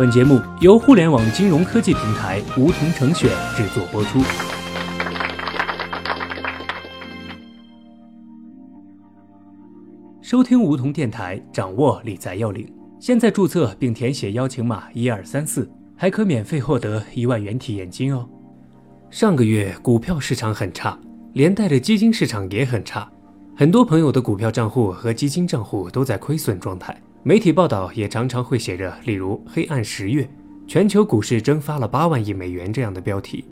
本节目由互联网金融科技平台梧桐城选制作播出。收听梧桐电台，掌握理财要领。现在注册并填写邀请码一二三四，还可免费获得一万元体验金哦。上个月股票市场很差，连带着基金市场也很差，很多朋友的股票账户和基金账户都在亏损状态。媒体报道也常常会写着，例如“黑暗十月，全球股市蒸发了八万亿美元”这样的标题。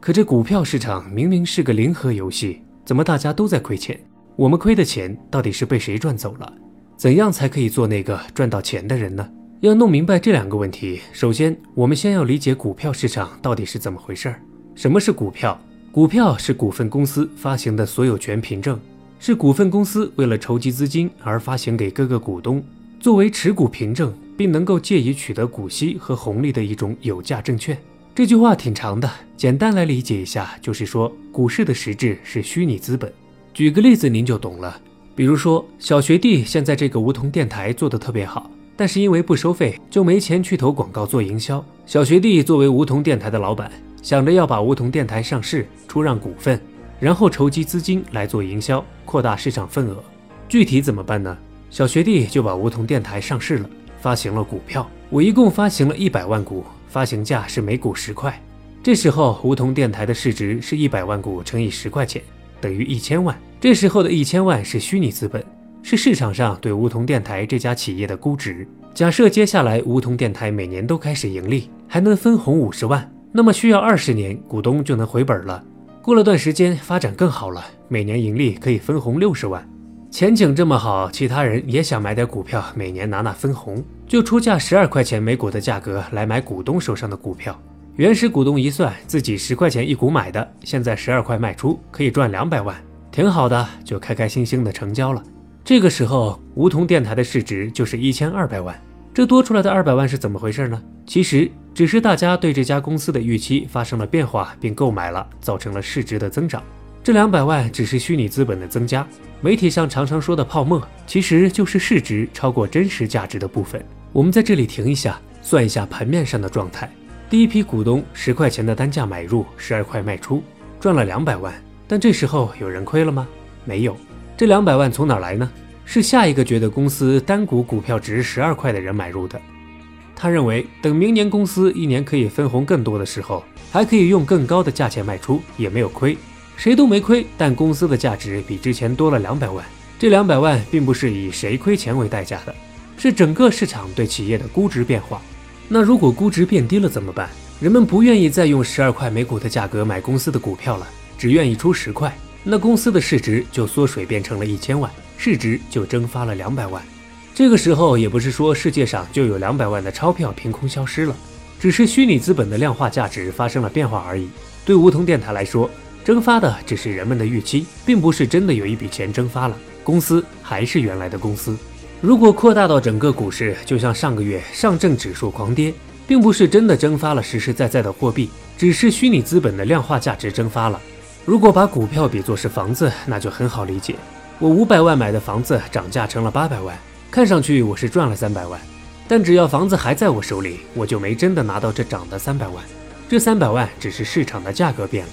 可这股票市场明明是个零和游戏，怎么大家都在亏钱？我们亏的钱到底是被谁赚走了？怎样才可以做那个赚到钱的人呢？要弄明白这两个问题，首先我们先要理解股票市场到底是怎么回事儿。什么是股票？股票是股份公司发行的所有权凭证，是股份公司为了筹集资金而发行给各个股东，作为持股凭证，并能够借以取得股息和红利的一种有价证券。这句话挺长的，简单来理解一下，就是说股市的实质是虚拟资本。举个例子您就懂了，比如说小学弟现在这个梧桐电台做的特别好，但是因为不收费，就没钱去投广告做营销。小学弟作为梧桐电台的老板。想着要把梧桐电台上市，出让股份，然后筹集资金来做营销，扩大市场份额。具体怎么办呢？小学弟就把梧桐电台上市了，发行了股票。我一共发行了一百万股，发行价是每股十块。这时候梧桐电台的市值是一百万股乘以十块钱，等于一千万。这时候的一千万是虚拟资本，是市场上对梧桐电台这家企业的估值。假设接下来梧桐电台每年都开始盈利，还能分红五十万。那么需要二十年，股东就能回本了。过了段时间，发展更好了，每年盈利可以分红六十万，前景这么好，其他人也想买点股票，每年拿拿分红，就出价十二块钱每股的价格来买股东手上的股票。原始股东一算，自己十块钱一股买的，现在十二块卖出，可以赚两百万，挺好的，就开开心心的成交了。这个时候，梧桐电台的市值就是一千二百万。这多出来的二百万是怎么回事呢？其实只是大家对这家公司的预期发生了变化，并购买了，造成了市值的增长。这两百万只是虚拟资本的增加。媒体上常常说的泡沫，其实就是市值超过真实价值的部分。我们在这里停一下，算一下盘面上的状态。第一批股东十块钱的单价买入，十二块卖出，赚了两百万。但这时候有人亏了吗？没有。这两百万从哪儿来呢？是下一个觉得公司单股股票值十二块的人买入的，他认为等明年公司一年可以分红更多的时候，还可以用更高的价钱卖出，也没有亏，谁都没亏。但公司的价值比之前多了两百万，这两百万并不是以谁亏钱为代价的，是整个市场对企业的估值变化。那如果估值变低了怎么办？人们不愿意再用十二块每股的价格买公司的股票了，只愿意出十块。那公司的市值就缩水变成了一千万，市值就蒸发了两百万。这个时候也不是说世界上就有两百万的钞票凭空消失了，只是虚拟资本的量化价值发生了变化而已。对梧桐电台来说，蒸发的只是人们的预期，并不是真的有一笔钱蒸发了，公司还是原来的公司。如果扩大到整个股市，就像上个月上证指数狂跌，并不是真的蒸发了实实在在的货币，只是虚拟资本的量化价值蒸发了。如果把股票比作是房子，那就很好理解。我五百万买的房子涨价成了八百万，看上去我是赚了三百万，但只要房子还在我手里，我就没真的拿到这涨的三百万。这三百万只是市场的价格变了，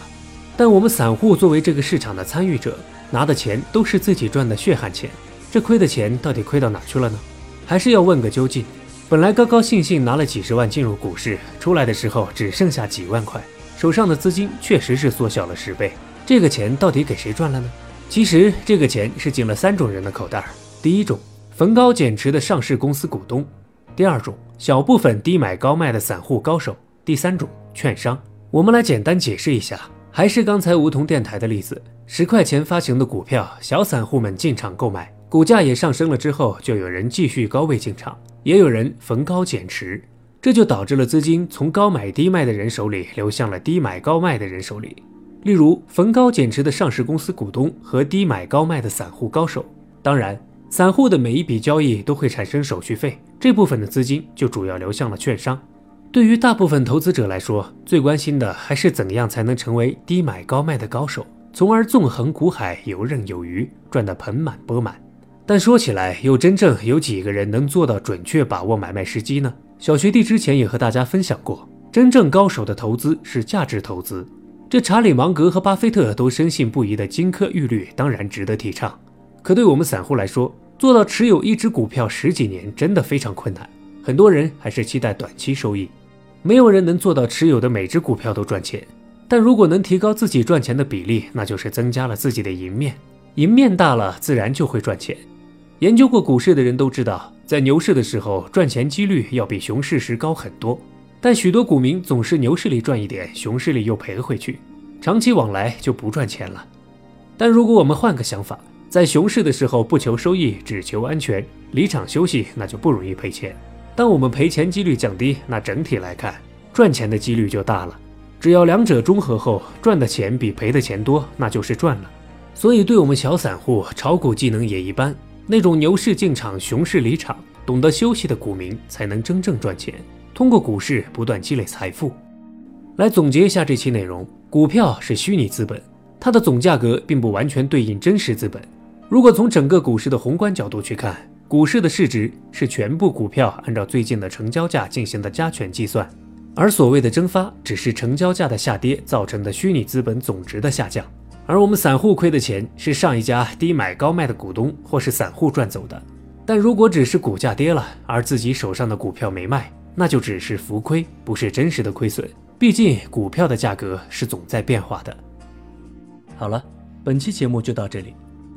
但我们散户作为这个市场的参与者，拿的钱都是自己赚的血汗钱。这亏的钱到底亏到哪去了呢？还是要问个究竟。本来高高兴兴拿了几十万进入股市，出来的时候只剩下几万块。手上的资金确实是缩小了十倍，这个钱到底给谁赚了呢？其实这个钱是进了三种人的口袋儿：第一种，逢高减持的上市公司股东；第二种，小部分低买高卖的散户高手；第三种，券商。我们来简单解释一下，还是刚才梧桐电台的例子：十块钱发行的股票，小散户们进场购买，股价也上升了之后，就有人继续高位进场，也有人逢高减持。这就导致了资金从高买低卖的人手里流向了低买高卖的人手里，例如逢高减持的上市公司股东和低买高卖的散户高手。当然，散户的每一笔交易都会产生手续费，这部分的资金就主要流向了券商。对于大部分投资者来说，最关心的还是怎样才能成为低买高卖的高手，从而纵横股海，游刃有余，赚得盆满钵满。但说起来，又真正有几个人能做到准确把握买卖时机呢？小学弟之前也和大家分享过，真正高手的投资是价值投资。这查理芒格和巴菲特都深信不疑的金科玉律当然值得提倡。可对我们散户来说，做到持有一只股票十几年真的非常困难。很多人还是期待短期收益，没有人能做到持有的每只股票都赚钱。但如果能提高自己赚钱的比例，那就是增加了自己的赢面，赢面大了，自然就会赚钱。研究过股市的人都知道，在牛市的时候赚钱几率要比熊市时高很多。但许多股民总是牛市里赚一点，熊市里又赔回去，长期往来就不赚钱了。但如果我们换个想法，在熊市的时候不求收益，只求安全，离场休息，那就不容易赔钱。当我们赔钱几率降低，那整体来看，赚钱的几率就大了。只要两者中和后，赚的钱比赔的钱多，那就是赚了。所以，对我们小散户，炒股技能也一般。那种牛市进场、熊市离场、懂得休息的股民，才能真正赚钱，通过股市不断积累财富。来总结一下这期内容：股票是虚拟资本，它的总价格并不完全对应真实资本。如果从整个股市的宏观角度去看，股市的市值是全部股票按照最近的成交价进行的加权计算，而所谓的蒸发只是成交价的下跌造成的虚拟资本总值的下降。而我们散户亏的钱是上一家低买高卖的股东或是散户赚走的。但如果只是股价跌了，而自己手上的股票没卖，那就只是浮亏，不是真实的亏损。毕竟股票的价格是总在变化的。好了，本期节目就到这里。